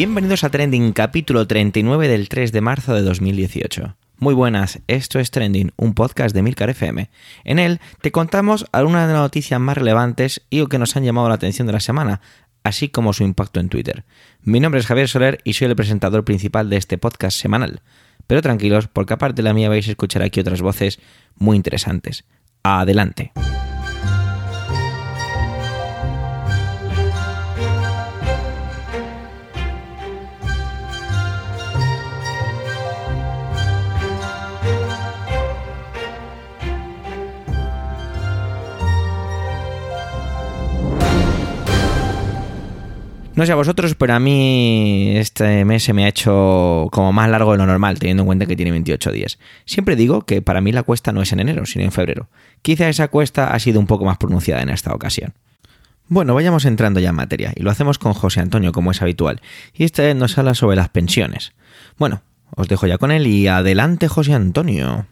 Bienvenidos a Trending, capítulo 39 del 3 de marzo de 2018. Muy buenas, esto es Trending, un podcast de Milcar FM. En él te contamos algunas de las noticias más relevantes y o que nos han llamado la atención de la semana, así como su impacto en Twitter. Mi nombre es Javier Soler y soy el presentador principal de este podcast semanal. Pero tranquilos, porque aparte de la mía vais a escuchar aquí otras voces muy interesantes. Adelante. No sé a vosotros, pero a mí este mes se me ha hecho como más largo de lo normal, teniendo en cuenta que tiene 28 días. Siempre digo que para mí la cuesta no es en enero, sino en febrero. Quizá esa cuesta ha sido un poco más pronunciada en esta ocasión. Bueno, vayamos entrando ya en materia, y lo hacemos con José Antonio, como es habitual, y esta vez nos habla sobre las pensiones. Bueno, os dejo ya con él y adelante José Antonio.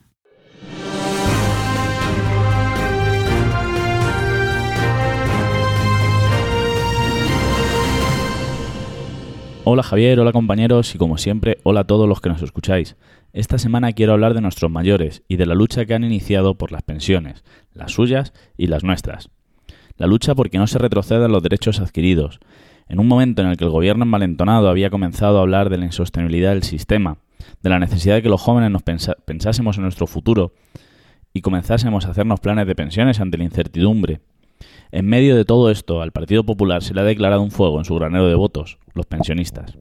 Hola Javier, hola compañeros y como siempre, hola a todos los que nos escucháis. Esta semana quiero hablar de nuestros mayores y de la lucha que han iniciado por las pensiones, las suyas y las nuestras. La lucha porque no se retrocedan los derechos adquiridos. En un momento en el que el gobierno envalentonado había comenzado a hablar de la insostenibilidad del sistema, de la necesidad de que los jóvenes nos pensásemos en nuestro futuro y comenzásemos a hacernos planes de pensiones ante la incertidumbre, en medio de todo esto, al Partido Popular se le ha declarado un fuego en su granero de votos, los pensionistas.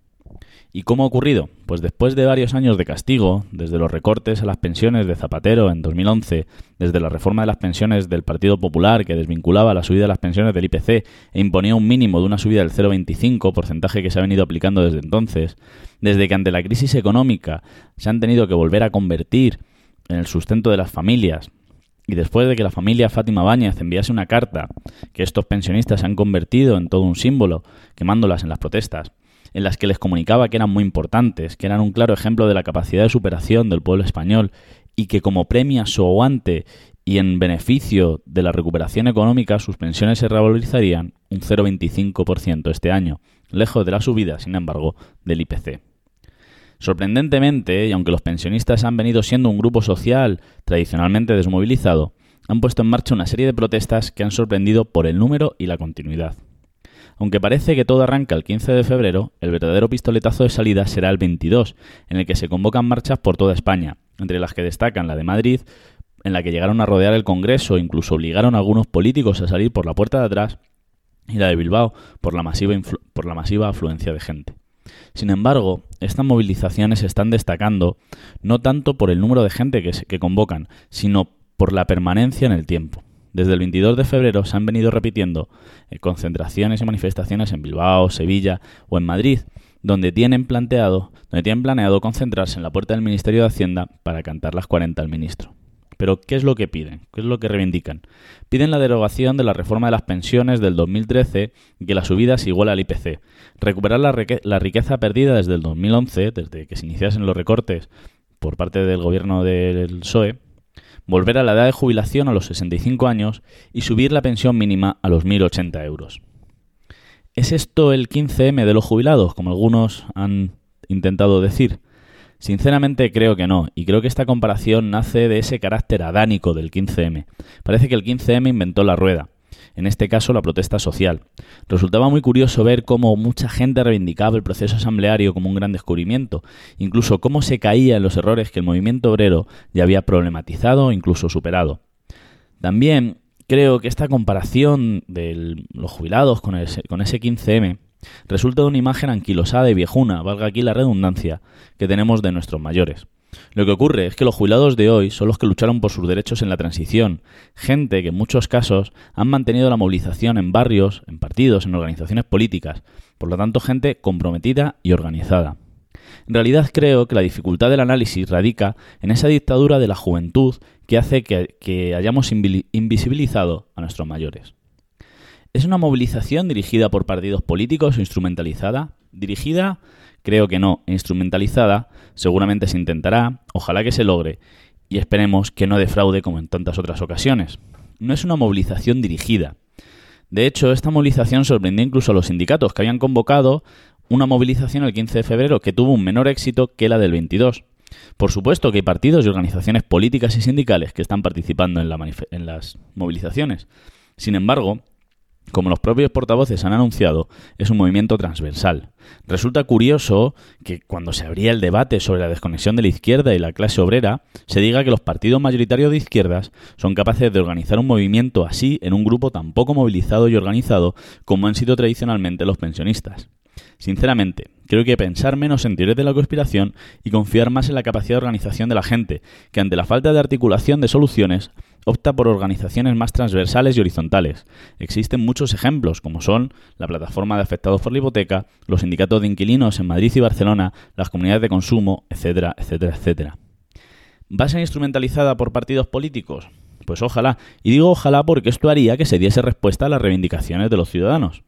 ¿Y cómo ha ocurrido? Pues después de varios años de castigo, desde los recortes a las pensiones de Zapatero en 2011, desde la reforma de las pensiones del Partido Popular que desvinculaba la subida de las pensiones del IPC e imponía un mínimo de una subida del 0,25, porcentaje que se ha venido aplicando desde entonces, desde que ante la crisis económica se han tenido que volver a convertir en el sustento de las familias, y después de que la familia Fátima Báñez enviase una carta que estos pensionistas se han convertido en todo un símbolo, quemándolas en las protestas, en las que les comunicaba que eran muy importantes, que eran un claro ejemplo de la capacidad de superación del pueblo español y que como premia su aguante y en beneficio de la recuperación económica sus pensiones se revalorizarían un 0,25% este año, lejos de la subida, sin embargo, del IPC. Sorprendentemente, y aunque los pensionistas han venido siendo un grupo social tradicionalmente desmovilizado, han puesto en marcha una serie de protestas que han sorprendido por el número y la continuidad. Aunque parece que todo arranca el 15 de febrero, el verdadero pistoletazo de salida será el 22, en el que se convocan marchas por toda España, entre las que destacan la de Madrid, en la que llegaron a rodear el Congreso e incluso obligaron a algunos políticos a salir por la puerta de atrás, y la de Bilbao por la masiva, por la masiva afluencia de gente. Sin embargo, estas movilizaciones se están destacando no tanto por el número de gente que, convocan, sino por la permanencia en el tiempo. Desde el 22 de febrero se han venido repitiendo eh, concentraciones y manifestaciones en Bilbao, Sevilla o en Madrid, donde tienen planteado, donde tienen planeado concentrarse en la puerta del Ministerio de Hacienda para cantar las 40 al ministro. Pero, ¿qué es lo que piden? ¿Qué es lo que reivindican? Piden la derogación de la reforma de las pensiones del 2013 y que la subida se iguala al IPC. Recuperar la, la riqueza perdida desde el 2011, desde que se iniciasen los recortes por parte del gobierno del PSOE, volver a la edad de jubilación a los 65 años y subir la pensión mínima a los 1.080 euros. ¿Es esto el 15M de los jubilados, como algunos han intentado decir? Sinceramente creo que no, y creo que esta comparación nace de ese carácter adánico del 15M. Parece que el 15M inventó la rueda, en este caso la protesta social. Resultaba muy curioso ver cómo mucha gente reivindicaba el proceso asambleario como un gran descubrimiento, incluso cómo se caía en los errores que el movimiento obrero ya había problematizado o incluso superado. También creo que esta comparación de los jubilados con con ese 15M resulta de una imagen anquilosada y viejuna, valga aquí la redundancia, que tenemos de nuestros mayores. Lo que ocurre es que los jubilados de hoy son los que lucharon por sus derechos en la transición, gente que en muchos casos han mantenido la movilización en barrios, en partidos, en organizaciones políticas, por lo tanto gente comprometida y organizada. En realidad creo que la dificultad del análisis radica en esa dictadura de la juventud que hace que, hayamos invisibilizado a nuestros mayores. ¿Es una movilización dirigida por partidos políticos o instrumentalizada? Dirigida, creo que no. Instrumentalizada, seguramente se intentará, ojalá que se logre, y esperemos que no defraude como en tantas otras ocasiones. No es una movilización dirigida. De hecho, esta movilización sorprendió incluso a los sindicatos que habían convocado una movilización el 15 de febrero que tuvo un menor éxito que la del 22. Por supuesto que hay partidos y organizaciones políticas y sindicales que están participando en, en las movilizaciones. Sin embargo, como los propios portavoces han anunciado, es un movimiento transversal. Resulta curioso que cuando se abría el debate sobre la desconexión de la izquierda y la clase obrera, se diga que los partidos mayoritarios de izquierdas son capaces de organizar un movimiento así en un grupo tan poco movilizado y organizado como han sido tradicionalmente los pensionistas. Sinceramente, creo que pensar menos en teorías de la conspiración y confiar más en la capacidad de organización de la gente, que ante la falta de articulación de soluciones opta por organizaciones más transversales y horizontales. Existen muchos ejemplos, como son la plataforma de afectados por la hipoteca, los sindicatos de inquilinos en Madrid y Barcelona, las comunidades de consumo, etcétera, etcétera, etcétera. ¿Va a ser instrumentalizada por partidos políticos? Pues ojalá. Y digo ojalá porque esto haría que se diese respuesta a las reivindicaciones de los ciudadanos.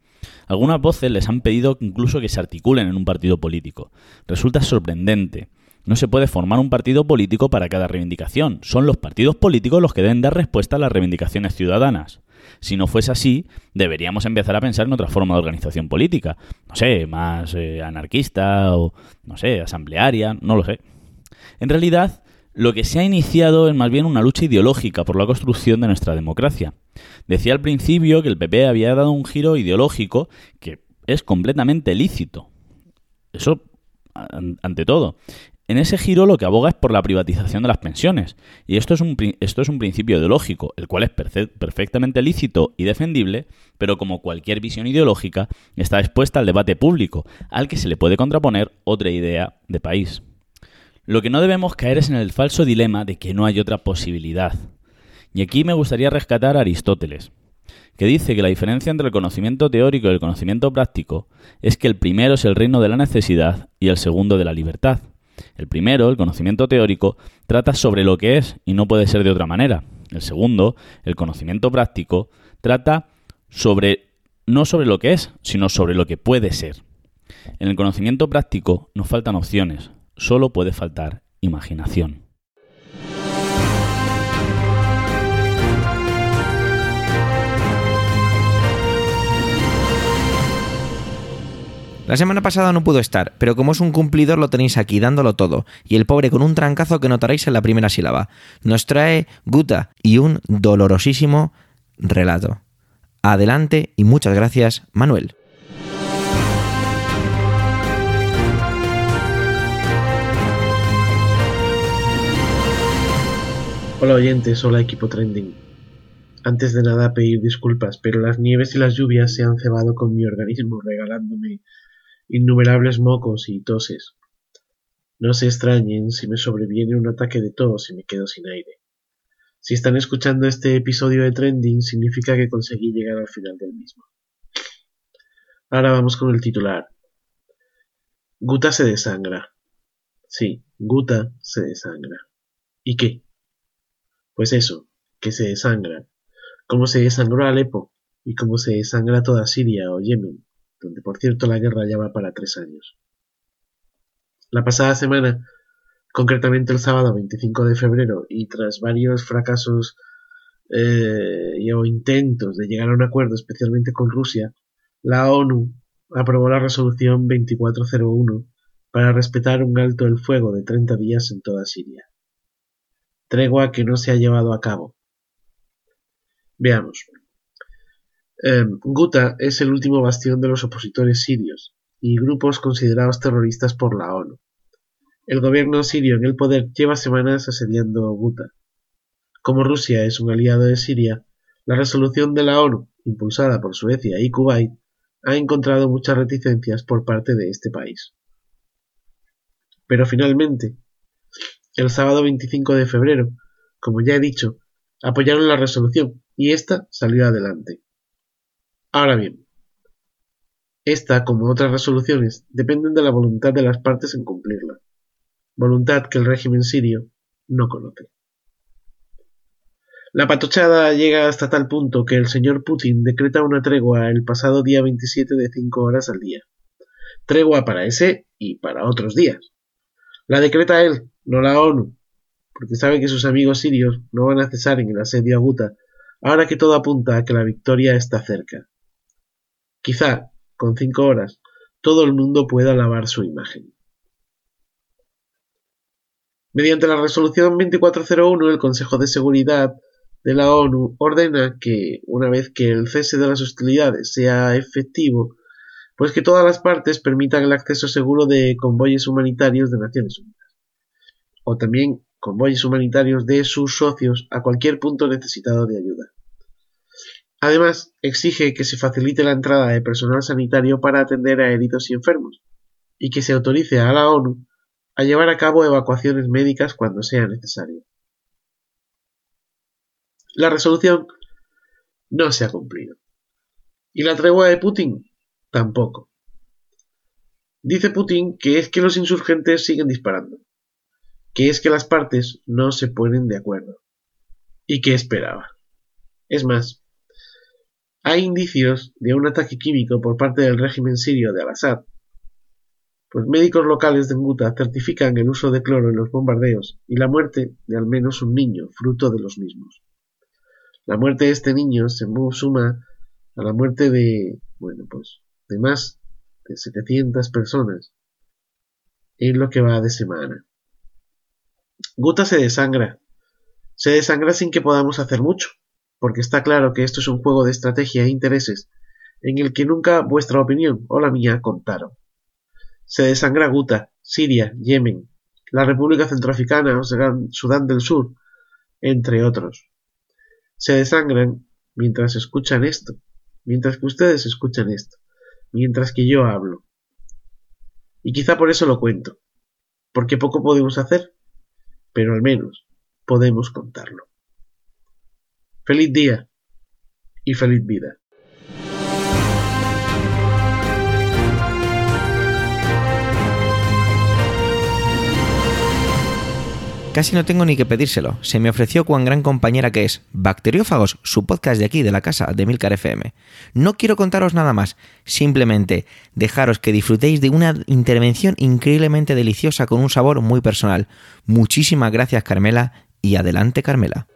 Algunas voces les han pedido incluso que se articulen en un partido político. Resulta sorprendente. No se puede formar un partido político para cada reivindicación. Son los partidos políticos los que deben dar respuesta a las reivindicaciones ciudadanas. Si no fuese así, deberíamos empezar a pensar en otra forma de organización política. No sé, más eh, anarquista o, no sé, asamblearia, no lo sé. En realidad, lo que se ha iniciado es más bien una lucha ideológica por la construcción de nuestra democracia. Decía al principio que el PP había dado un giro ideológico que es completamente lícito. Eso ante todo. En ese giro lo que aboga es por la privatización de las pensiones. Y esto es un, esto es un principio ideológico, el cual es perfectamente lícito y defendible, pero como cualquier visión ideológica, está expuesta al debate público, al que se le puede contraponer otra idea de país. Lo que no debemos caer es en el falso dilema de que no hay otra posibilidad. Y aquí me gustaría rescatar a Aristóteles, que dice que la diferencia entre el conocimiento teórico y el conocimiento práctico es que el primero es el reino de la necesidad y el segundo de la libertad. El primero, el conocimiento teórico, trata sobre lo que es y no puede ser de otra manera. El segundo, el conocimiento práctico, trata sobre no sobre lo que es, sino sobre lo que puede ser. En el conocimiento práctico nos faltan opciones, solo puede faltar imaginación. La semana pasada no pudo estar, pero como es un cumplidor lo tenéis aquí dándolo todo, y el pobre con un trancazo que notaréis en la primera sílaba. Nos trae Guta y un dolorosísimo relato. Adelante y muchas gracias, Manuel. Hola oyentes, hola equipo trending. Antes de nada pedir disculpas, pero las nieves y las lluvias se han cebado con mi organismo regalándome innumerables mocos y toses. No se extrañen si me sobreviene un ataque de tos y me quedo sin aire. Si están escuchando este episodio de Trending, significa que conseguí llegar al final del mismo. Ahora vamos con el titular. Guta se desangra. Sí, Guta se desangra. ¿Y qué? Pues eso, que se desangra. Como se desangró Alepo y como se desangra toda Siria o Yemen donde por cierto la guerra ya va para tres años. La pasada semana, concretamente el sábado 25 de febrero, y tras varios fracasos eh, o intentos de llegar a un acuerdo, especialmente con Rusia, la ONU aprobó la resolución 2401 para respetar un alto el fuego de 30 días en toda Siria. Tregua que no se ha llevado a cabo. Veamos. Em, Guta es el último bastión de los opositores sirios y grupos considerados terroristas por la ONU. El gobierno sirio en el poder lleva semanas asediando Guta. Como Rusia es un aliado de Siria, la resolución de la ONU, impulsada por Suecia y Kuwait, ha encontrado muchas reticencias por parte de este país. Pero finalmente, el sábado 25 de febrero, como ya he dicho, apoyaron la resolución y ésta salió adelante. Ahora bien, esta, como otras resoluciones, dependen de la voluntad de las partes en cumplirla, voluntad que el régimen sirio no conoce. La patochada llega hasta tal punto que el señor Putin decreta una tregua el pasado día 27 de 5 horas al día. Tregua para ese y para otros días. La decreta él, no la ONU, porque sabe que sus amigos sirios no van a cesar en el asedio a ahora que todo apunta a que la victoria está cerca. Quizá, con cinco horas, todo el mundo pueda lavar su imagen. Mediante la resolución 2401, el Consejo de Seguridad de la ONU ordena que, una vez que el cese de las hostilidades sea efectivo, pues que todas las partes permitan el acceso seguro de convoyes humanitarios de Naciones Unidas, o también convoyes humanitarios de sus socios a cualquier punto necesitado de ayuda. Además, exige que se facilite la entrada de personal sanitario para atender a heridos y enfermos, y que se autorice a la ONU a llevar a cabo evacuaciones médicas cuando sea necesario. La resolución no se ha cumplido. ¿Y la tregua de Putin? Tampoco. Dice Putin que es que los insurgentes siguen disparando, que es que las partes no se ponen de acuerdo, y que esperaba. Es más, hay indicios de un ataque químico por parte del régimen sirio de Al-Assad pues médicos locales de Nguta certifican el uso de cloro en los bombardeos y la muerte de al menos un niño, fruto de los mismos. La muerte de este niño se suma a la muerte de, bueno, pues, de más de 700 personas en lo que va de semana. Guta se desangra. Se desangra sin que podamos hacer mucho, porque está claro que esto es un juego de estrategia e intereses en el que nunca vuestra opinión o la mía contaron. Se desangra Guta, Siria, Yemen, la República Centroafricana o Sudán del Sur, entre otros. Se desangran mientras escuchan esto, mientras que ustedes escuchan esto, mientras que yo hablo. Y quizá por eso lo cuento, porque poco podemos hacer, pero al menos podemos contarlo. Feliz día y feliz vida. Casi no tengo ni que pedírselo. Se me ofreció cuán gran compañera que es. Bacteriófagos, su podcast de aquí, de la casa, de Milcar FM. No quiero contaros nada más, simplemente dejaros que disfrutéis de una intervención increíblemente deliciosa con un sabor muy personal. Muchísimas gracias, Carmela, y adelante, Carmela.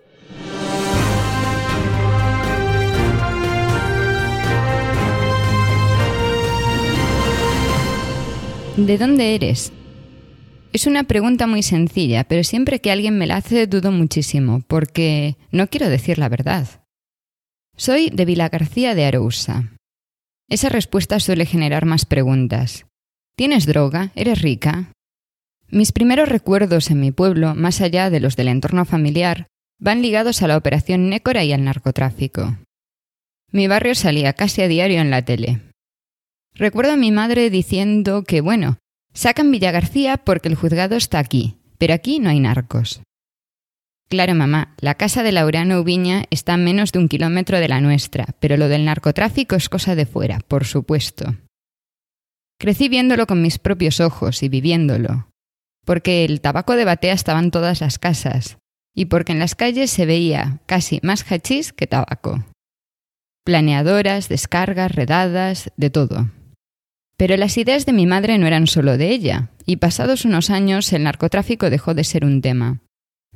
¿De dónde eres? Es una pregunta muy sencilla, pero siempre que alguien me la hace dudo muchísimo, porque no quiero decir la verdad. Soy de Vila García de Arousa. Esa respuesta suele generar más preguntas. ¿Tienes droga? ¿Eres rica? Mis primeros recuerdos en mi pueblo, más allá de los del entorno familiar, van ligados a la operación Nécora y al narcotráfico. Mi barrio salía casi a diario en la tele. Recuerdo a mi madre diciendo que, bueno, Sacan Villa García porque el juzgado está aquí, pero aquí no hay narcos. Claro, mamá, la casa de Laureano Ubiña está a menos de un kilómetro de la nuestra, pero lo del narcotráfico es cosa de fuera, por supuesto. Crecí viéndolo con mis propios ojos y viviéndolo, porque el tabaco de batea estaba en todas las casas, y porque en las calles se veía casi más hachís que tabaco. Planeadoras, descargas, redadas, de todo. Pero las ideas de mi madre no eran solo de ella, y pasados unos años el narcotráfico dejó de ser un tema.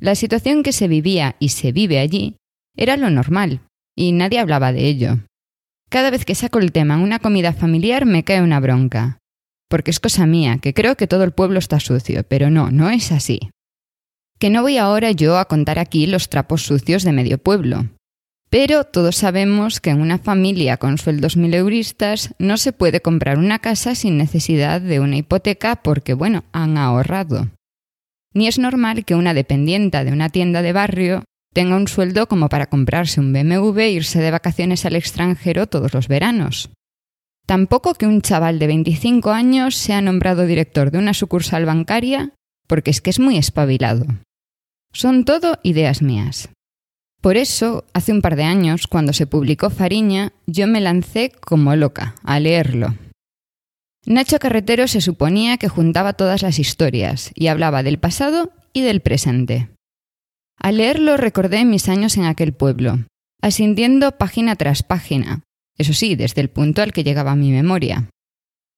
La situación que se vivía y se vive allí era lo normal, y nadie hablaba de ello. Cada vez que saco el tema en una comida familiar me cae una bronca. Porque es cosa mía, que creo que todo el pueblo está sucio, pero no, no es así. Que no voy ahora yo a contar aquí los trapos sucios de medio pueblo. Pero todos sabemos que en una familia con sueldos mileuristas no se puede comprar una casa sin necesidad de una hipoteca porque, bueno, han ahorrado. Ni es normal que una dependienta de una tienda de barrio tenga un sueldo como para comprarse un BMW e irse de vacaciones al extranjero todos los veranos. Tampoco que un chaval de 25 años sea nombrado director de una sucursal bancaria porque es que es muy espabilado. Son todo ideas mías. Por eso, hace un par de años, cuando se publicó Fariña, yo me lancé como loca a leerlo. Nacho Carretero se suponía que juntaba todas las historias y hablaba del pasado y del presente. Al leerlo recordé mis años en aquel pueblo, asintiendo página tras página, eso sí, desde el punto al que llegaba mi memoria.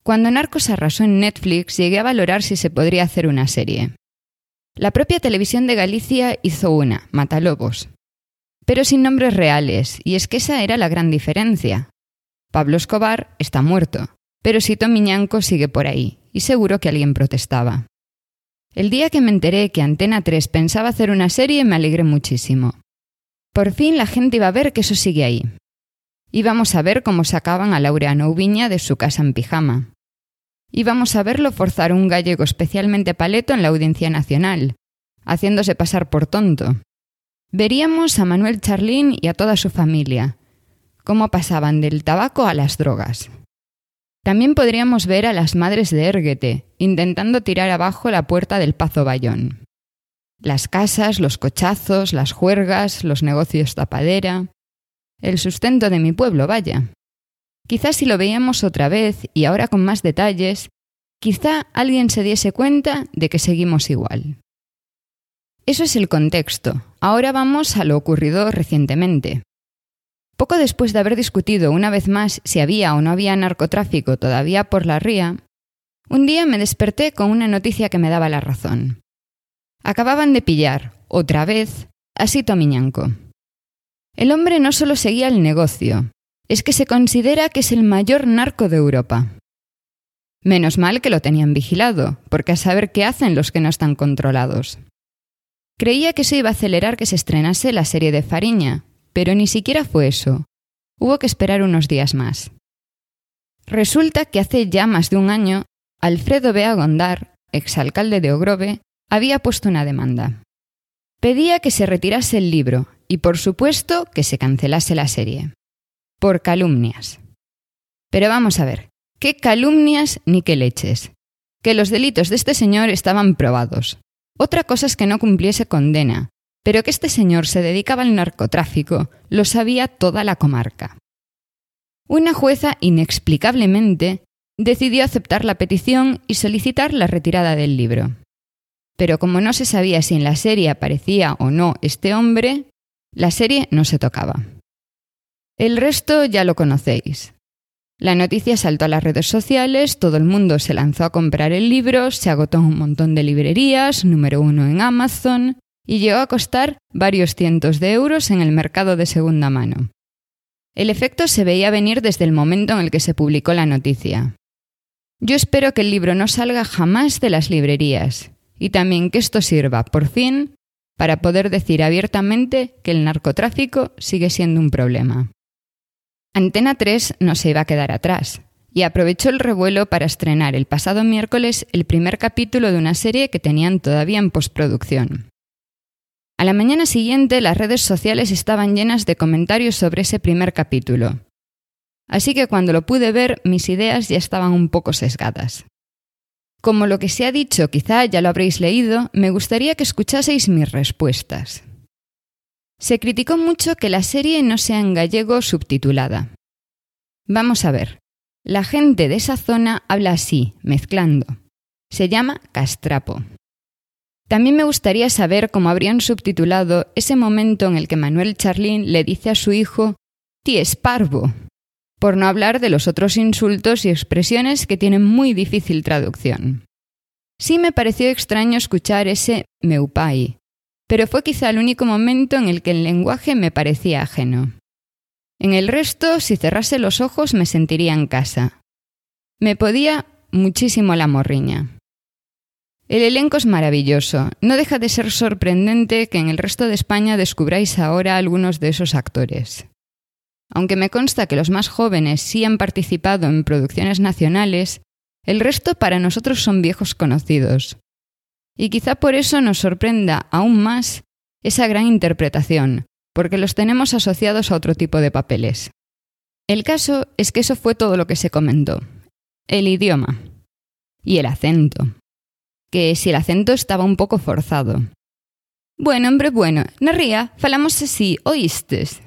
Cuando Narcos arrasó en Netflix llegué a valorar si se podría hacer una serie. La propia televisión de Galicia hizo una, Matalobos, pero sin nombres reales, y es que esa era la gran diferencia. Pablo Escobar está muerto, Pero Sito Miñanco sigue por ahí, y seguro que alguien protestaba. El día que me enteré que Antena 3 pensaba hacer una serie me alegré muchísimo. Por fin la gente iba a ver que eso sigue ahí. Íbamos a ver cómo sacaban a Laureano Ubiña de su casa en pijama. Íbamos a verlo forzar un gallego especialmente paleto en la Audiencia Nacional, haciéndose pasar por tonto. Veríamos a Manuel Charlín y a toda su familia, cómo pasaban del tabaco a las drogas. También podríamos ver a las madres de Erguete intentando tirar abajo la puerta del Pazo Bayón. Las casas, los cochazos, las juergas, los negocios tapadera. El sustento de mi pueblo, vaya. Quizás si lo veíamos otra vez y ahora con más detalles, quizá alguien se diese cuenta de que seguimos igual. Eso es el contexto. Ahora vamos a lo ocurrido recientemente. Poco después de haber discutido una vez más si había o no había narcotráfico todavía por la ría, un día me desperté con una noticia que me daba la razón. Acababan de pillar, otra vez, a Sito Miñanco. El hombre no solo seguía el negocio, es que se considera que es el mayor narco de Europa. Menos mal que lo tenían vigilado, porque a saber qué hacen los que no están controlados. Creía que eso iba a acelerar que se estrenase la serie de Fariña, pero ni siquiera fue eso. Hubo que esperar unos días más. Resulta que hace ya más de un año, Alfredo Bea Gondar, exalcalde de Ogrove, había puesto una demanda. Pedía que se retirase el libro y, por supuesto, que se cancelase la serie. Por calumnias. Pero vamos a ver, ¿qué calumnias ni qué leches? Que los delitos de este señor estaban probados. Otra cosa es que no cumpliese condena, pero que este señor se dedicaba al narcotráfico lo sabía toda la comarca. Una jueza, inexplicablemente, decidió aceptar la petición y solicitar la retirada del libro. Pero como no se sabía si en la serie aparecía o no este hombre, la serie no se tocaba. El resto ya lo conocéis. La noticia saltó a las redes sociales, todo el mundo se lanzó a comprar el libro, se agotó en un montón de librerías, número uno en Amazon, y llegó a costar varios cientos de euros en el mercado de segunda mano. El efecto se veía venir desde el momento en el que se publicó la noticia. Yo espero que el libro no salga jamás de las librerías y también que esto sirva, por fin, para poder decir abiertamente que el narcotráfico sigue siendo un problema. Antena 3 no se iba a quedar atrás y aprovechó el revuelo para estrenar el pasado miércoles el primer capítulo de una serie que tenían todavía en postproducción. A la mañana siguiente las redes sociales estaban llenas de comentarios sobre ese primer capítulo. Así que cuando lo pude ver mis ideas ya estaban un poco sesgadas. Como lo que se ha dicho quizá ya lo habréis leído, me gustaría que escuchaseis mis respuestas. Se criticó mucho que la serie no sea en gallego subtitulada. Vamos a ver. La gente de esa zona habla así, mezclando. Se llama castrapo. También me gustaría saber cómo habrían subtitulado ese momento en el que Manuel Charlín le dice a su hijo es parvo, por no hablar de los otros insultos y expresiones que tienen muy difícil traducción. Sí me pareció extraño escuchar ese meupai, pero fue quizá el único momento en el que el lenguaje me parecía ajeno. En el resto, si cerrase los ojos me sentiría en casa. Me podía muchísimo la morriña. El elenco es maravilloso. No deja de ser sorprendente que en el resto de España descubráis ahora algunos de esos actores. Aunque me consta que los más jóvenes sí han participado en producciones nacionales, el resto para nosotros son viejos conocidos. Y quizá por eso nos sorprenda aún más esa gran interpretación, porque los tenemos asociados a otro tipo de papeles. El caso es que eso fue todo lo que se comentó. El idioma. Y el acento que si el acento estaba un poco forzado. Bueno, hombre, bueno, no ría, falamos así, oístes.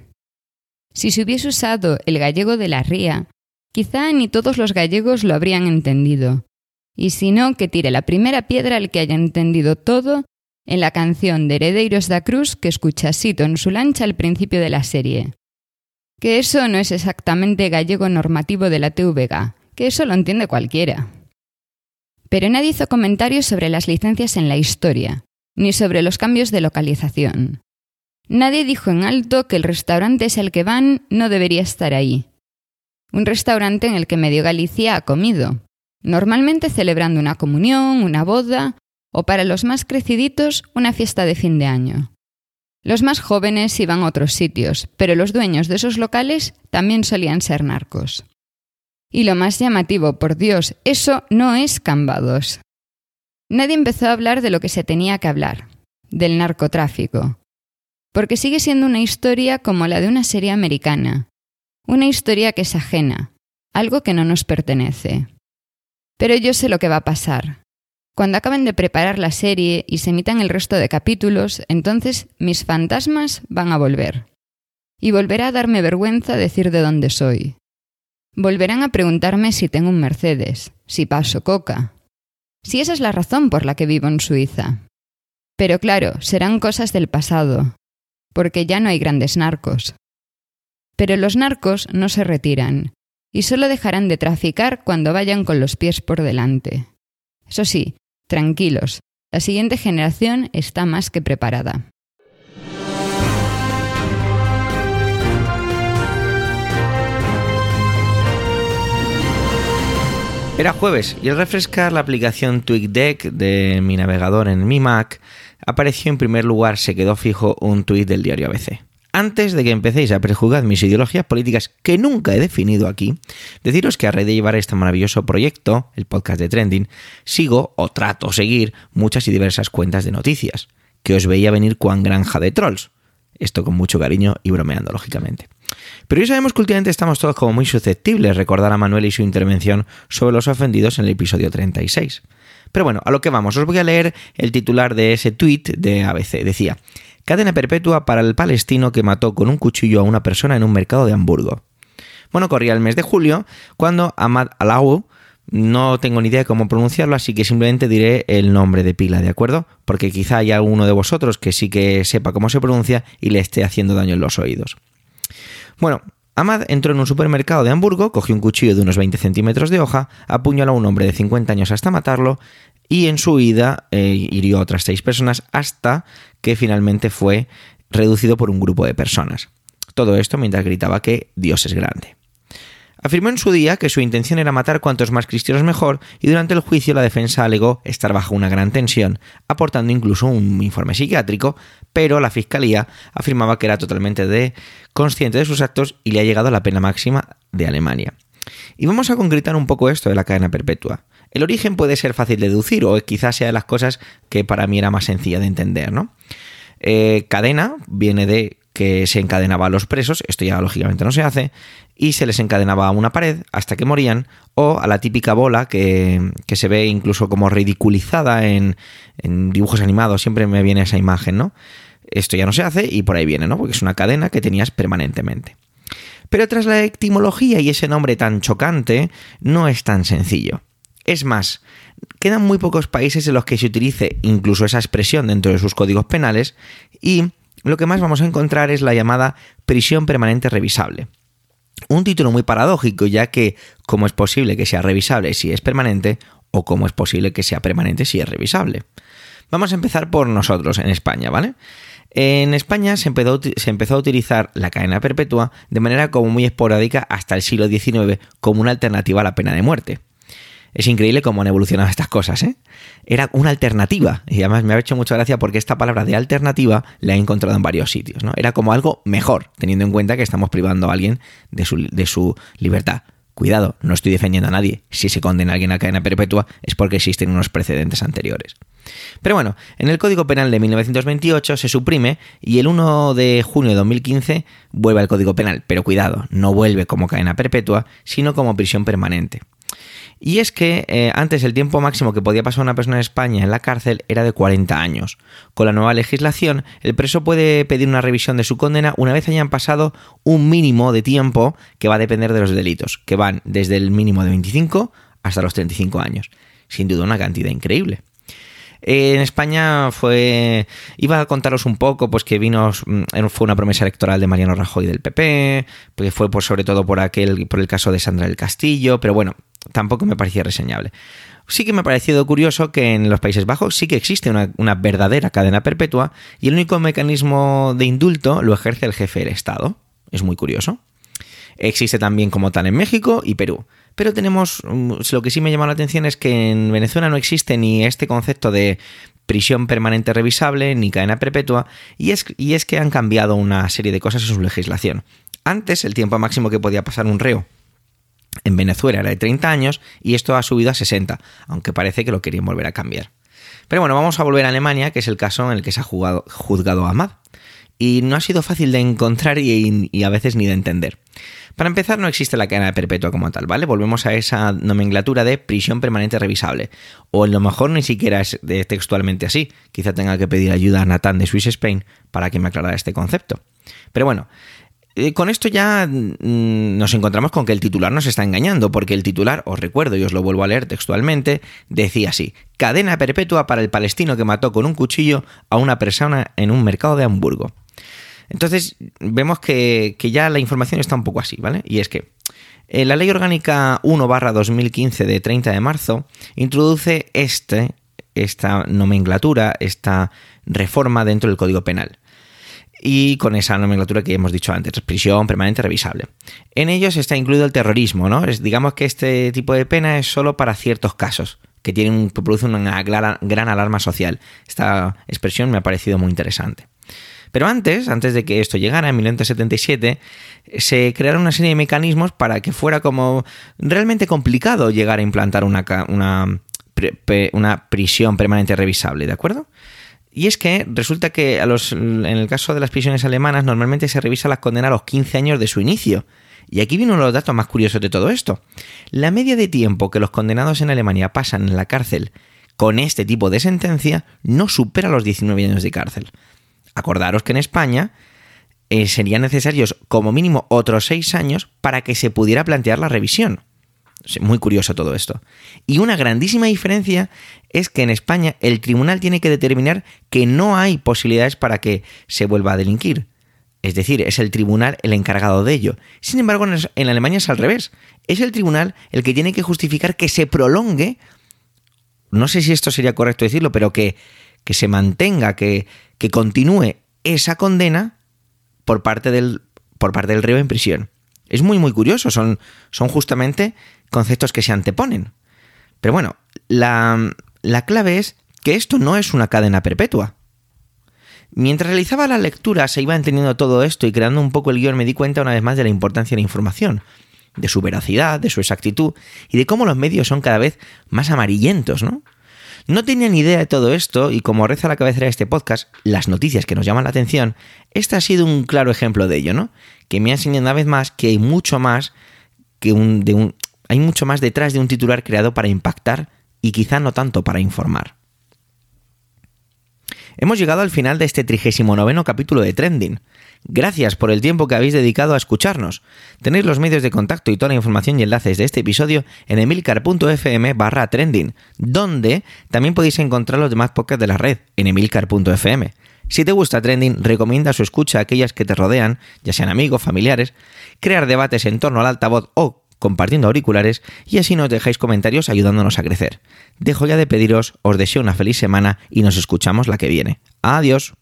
Si se hubiese usado el gallego de la ría, quizá ni todos los gallegos lo habrían entendido. Y si no, que tire la primera piedra al que haya entendido todo en la canción de Heredeiros da Cruz que escucha Sito en su lancha al principio de la serie. Que eso no es exactamente gallego normativo de la TVG, que eso lo entiende cualquiera. Pero nadie hizo comentarios sobre las licencias en la historia, ni sobre los cambios de localización. Nadie dijo en alto que el restaurante es el que van no debería estar ahí. un restaurante en el que medio Galicia ha comido, normalmente celebrando una comunión, una boda o para los más creciditos una fiesta de fin de año. Los más jóvenes iban a otros sitios, pero los dueños de esos locales también solían ser narcos. Y lo más llamativo, por Dios, eso no es Cambados. Nadie empezó a hablar de lo que se tenía que hablar, del narcotráfico, porque sigue siendo una historia como la de una serie americana, una historia que es ajena, algo que no nos pertenece. Pero yo sé lo que va a pasar. Cuando acaben de preparar la serie y se emitan el resto de capítulos, entonces mis fantasmas van a volver. Y volverá a darme vergüenza decir de dónde soy. Volverán a preguntarme si tengo un Mercedes, si paso coca, si esa es la razón por la que vivo en Suiza. Pero claro, serán cosas del pasado, porque ya no hay grandes narcos. Pero los narcos no se retiran, y solo dejarán de traficar cuando vayan con los pies por delante. Eso sí, Tranquilos, la siguiente generación está más que preparada. Era jueves y al refrescar la aplicación TweetDeck de mi navegador en mi Mac, apareció en primer lugar, se quedó fijo un tweet del diario ABC. Antes de que empecéis a prejuzgar mis ideologías políticas que nunca he definido aquí, deciros que a raíz de llevar este maravilloso proyecto, el podcast de Trending, sigo o trato seguir muchas y diversas cuentas de noticias, que os veía venir cuán granja de trolls. Esto con mucho cariño y bromeando, lógicamente. Pero hoy sabemos que últimamente estamos todos como muy susceptibles recordar a Manuel y su intervención sobre los ofendidos en el episodio 36. Pero bueno, a lo que vamos, os voy a leer el titular de ese tweet de ABC. Decía, Cadena perpetua para el palestino que mató con un cuchillo a una persona en un mercado de Hamburgo. Bueno, corría el mes de julio cuando Ahmad Alau, no tengo ni idea de cómo pronunciarlo, así que simplemente diré el nombre de pila, ¿de acuerdo? Porque quizá haya alguno de vosotros que sí que sepa cómo se pronuncia y le esté haciendo daño en los oídos. Bueno, Ahmad entró en un supermercado de Hamburgo, cogió un cuchillo de unos 20 centímetros de hoja, apuñaló a un hombre de 50 años hasta matarlo y en su huida eh, hirió a otras seis personas hasta que finalmente fue reducido por un grupo de personas. Todo esto mientras gritaba que Dios es grande. Afirmó en su día que su intención era matar cuantos más cristianos mejor y durante el juicio la defensa alegó estar bajo una gran tensión, aportando incluso un informe psiquiátrico, pero la fiscalía afirmaba que era totalmente de, consciente de sus actos y le ha llegado la pena máxima de Alemania. Y vamos a concretar un poco esto de la cadena perpetua. El origen puede ser fácil de deducir o quizás sea de las cosas que para mí era más sencilla de entender, ¿no? Eh, cadena viene de que se encadenaba a los presos, esto ya lógicamente no se hace, y se les encadenaba a una pared hasta que morían, o a la típica bola que, se ve incluso como ridiculizada en, en, dibujos animados, siempre me viene esa imagen, ¿no? Esto ya no se hace y por ahí viene, ¿no? Porque es una cadena que tenías permanentemente. Pero tras la etimología y ese nombre tan chocante, no es tan sencillo. Es más, quedan muy pocos países en los que se utilice incluso esa expresión dentro de sus códigos penales y lo que más vamos a encontrar es la llamada prisión permanente revisable. Un título muy paradójico, ya que cómo es posible que sea revisable si es permanente o cómo es posible que sea permanente si es revisable. Vamos a empezar por nosotros en España, ¿vale? En España se empezó, a utilizar la cadena perpetua de manera como muy esporádica hasta el siglo XIX como una alternativa a la pena de muerte. Es increíble cómo han evolucionado estas cosas, ¿eh? Era una alternativa. Y además me ha hecho mucha gracia porque esta palabra de alternativa la he encontrado en varios sitios, ¿no? Era como algo mejor, teniendo en cuenta que estamos privando a alguien de su, de su libertad. Cuidado, no estoy defendiendo a nadie. Si se condena a alguien a cadena perpetua es porque existen unos precedentes anteriores. Pero bueno, en el Código Penal de 1928 se suprime y el 1 de junio de 2015 vuelve al Código Penal. Pero cuidado, no vuelve como cadena perpetua, sino como prisión permanente. Y es que eh, antes el tiempo máximo que podía pasar una persona en España en la cárcel era de 40 años. Con la nueva legislación, el preso puede pedir una revisión de su condena una vez hayan pasado un mínimo de tiempo que va a depender de los delitos, que van desde el mínimo de 25 hasta los 35 años. Sin duda una cantidad increíble. En España fue. Iba a contaros un poco, pues que vino. Mm, fue una promesa electoral de Mariano Rajoy del PP, porque fue sobre todo por aquel, por el caso de Sandra del Castillo, pero bueno, tampoco me parecía reseñable. Sí que me ha parecido curioso que en los Países Bajos sí que existe una, verdadera cadena perpetua y el único mecanismo de indulto lo ejerce el jefe del Estado. Es muy curioso. Existe también como tal en México y Perú. Pero tenemos, mm, lo que sí me llama la atención es que en Venezuela no existe ni este concepto de prisión permanente revisable ni cadena perpetua y es, y es que han cambiado una serie de cosas en su legislación. Antes el tiempo máximo que podía pasar un reo en Venezuela era de 30 años y esto ha subido a 60, aunque parece que lo querían volver a cambiar. Pero bueno, vamos a volver a Alemania, que es el caso en el que se ha juzgado a Ahmad. Y no ha sido fácil de encontrar y, a veces ni de entender. Para empezar, no existe la cadena perpetua como tal, ¿vale? Volvemos a esa nomenclatura de prisión permanente revisable. O en lo mejor ni siquiera es textualmente así. Quizá tenga que pedir ayuda a Nathan de Swiss Spain para que me aclarara este concepto. Pero bueno, eh, con esto ya mm, nos encontramos con que el titular nos está engañando, porque el titular, os recuerdo y os lo vuelvo a leer textualmente, decía así, cadena perpetua para el palestino que mató con un cuchillo a una persona en un mercado de Hamburgo. Entonces vemos que, ya la información está un poco así, ¿vale? Y es que eh, la Ley Orgánica 1 2015 de 30 de marzo introduce este, esta nomenclatura, esta reforma dentro del Código Penal y con esa nomenclatura que hemos dicho antes, prisión permanente revisable. En ellos está incluido el terrorismo, ¿no? Digamos que este tipo de pena es solo para ciertos casos, que, tienen, producen una gran, alarma social. Esta expresión me ha parecido muy interesante. Pero antes, antes de que esto llegara, en 1977, se crearon una serie de mecanismos para que fuera como realmente complicado llegar a implantar una, una, una prisión permanente revisable, ¿de acuerdo? Y es que resulta que a los, en el caso de las prisiones alemanas normalmente se revisa la condena a los 15 años de su inicio. Y aquí viene uno de los datos más curiosos de todo esto. La media de tiempo que los condenados en Alemania pasan en la cárcel con este tipo de sentencia no supera los 19 años de cárcel. Acordaros que en España eh, serían necesarios como mínimo otros 6 años para que se pudiera plantear la revisión. Muy curioso todo esto. Y una grandísima diferencia es que en España el tribunal tiene que determinar que no hay posibilidades para que se vuelva a delinquir. Es decir, es el tribunal el encargado de ello. Sin embargo, en Alemania es al revés. Es el tribunal el que tiene que justificar que se prolongue, no sé si esto sería correcto decirlo, pero que, que se mantenga, que, que continúe esa condena por parte del, por parte del reo en prisión. Es muy, muy curioso. Son, son justamente conceptos que se anteponen. Pero bueno, la, la clave es que esto no es una cadena perpetua. Mientras realizaba la lectura se iba entendiendo todo esto y creando un poco el guion me di cuenta una vez más de la importancia de la información, de su veracidad, de su exactitud y de cómo los medios son cada vez más amarillentos, ¿no? No tenía ni idea de todo esto y como reza la cabecera de este podcast, las noticias que nos llaman la atención, este ha sido un claro ejemplo de ello, ¿no? Que me ha enseñado una vez más que hay mucho más que un, de un, hay mucho más detrás de un titular creado para impactar y quizá no tanto para informar. Hemos llegado al final de este 39 capítulo de Trending. Gracias por el tiempo que habéis dedicado a escucharnos. Tenéis los medios de contacto y toda la información y enlaces de este episodio en emilcar.fm barra trending, donde también podéis encontrar los demás podcasts de la red en emilcar.fm. Si te gusta Trending, recomienda su escucha a aquellas que te rodean, ya sean amigos, familiares, crear debates en torno al altavoz o compartiendo auriculares y así nos dejáis comentarios ayudándonos a crecer. Dejo ya de pediros, os deseo una feliz semana y nos escuchamos la que viene. Adiós.